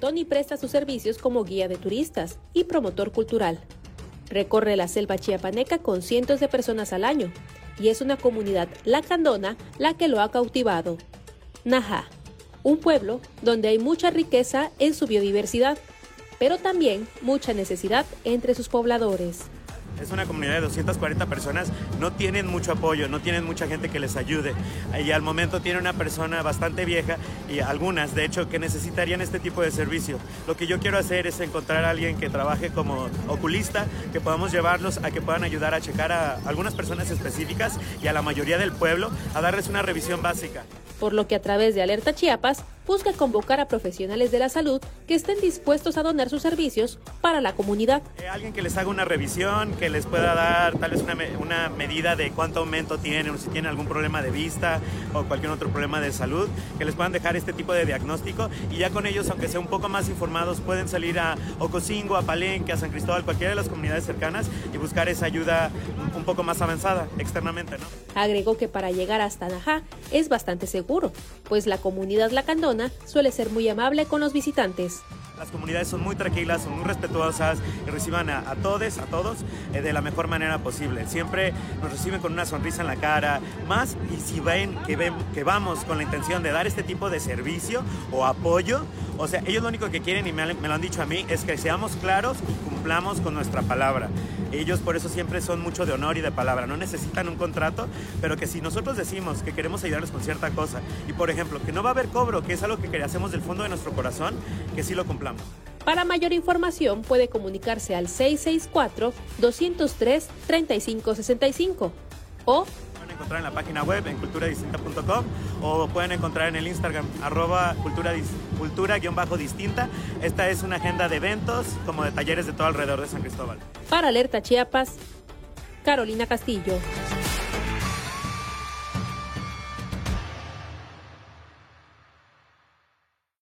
Tony presta sus servicios como guía de turistas y promotor cultural. Recorre la selva chiapaneca con cientos de personas al año y es una comunidad lacandona la que lo ha cautivado. Naja, un pueblo donde hay mucha riqueza en su biodiversidad, pero también mucha necesidad entre sus pobladores. Es una comunidad de 240 personas, no tienen mucho apoyo, no tienen mucha gente que les ayude. Y al momento tiene una persona bastante vieja y algunas, de hecho, que necesitarían este tipo de servicio. Lo que yo quiero hacer es encontrar a alguien que trabaje como oculista, que podamos llevarlos a que puedan ayudar a checar a algunas personas específicas y a la mayoría del pueblo a darles una revisión básica por lo que a través de Alerta Chiapas busca convocar a profesionales de la salud que estén dispuestos a donar sus servicios para la comunidad. Eh, alguien que les haga una revisión, que les pueda dar tal vez una, una medida de cuánto aumento tienen o si tienen algún problema de vista o cualquier otro problema de salud, que les puedan dejar este tipo de diagnóstico y ya con ellos, aunque sea un poco más informados, pueden salir a Ocosingo, a Palenque, a San Cristóbal, cualquiera de las comunidades cercanas y buscar esa ayuda un poco más avanzada externamente. ¿no? Agregó que para llegar hasta Najá es bastante seguro pues la comunidad lacandona suele ser muy amable con los visitantes. Las comunidades son muy tranquilas, son muy respetuosas y reciban a, todos, a todos eh, de la mejor manera posible. Siempre nos reciben con una sonrisa en la cara, más y si ven que, ven que vamos con la intención de dar este tipo de servicio o apoyo, o sea, ellos lo único que quieren y me, me lo han dicho a mí es que seamos claros y cumplamos con nuestra palabra. Ellos por eso siempre son mucho de honor y de palabra, no necesitan un contrato, pero que si nosotros decimos que queremos ayudarles con cierta cosa y por ejemplo que no va a haber cobro, que es algo que hacemos del fondo de nuestro corazón, que sí lo cumplamos. Para mayor información puede comunicarse al 664-203-3565 o pueden encontrar en la página web en culturadistinta.com o pueden encontrar en el Instagram arroba cultura-distinta. Esta es una agenda de eventos como de talleres de todo alrededor de San Cristóbal. Para Alerta Chiapas, Carolina Castillo.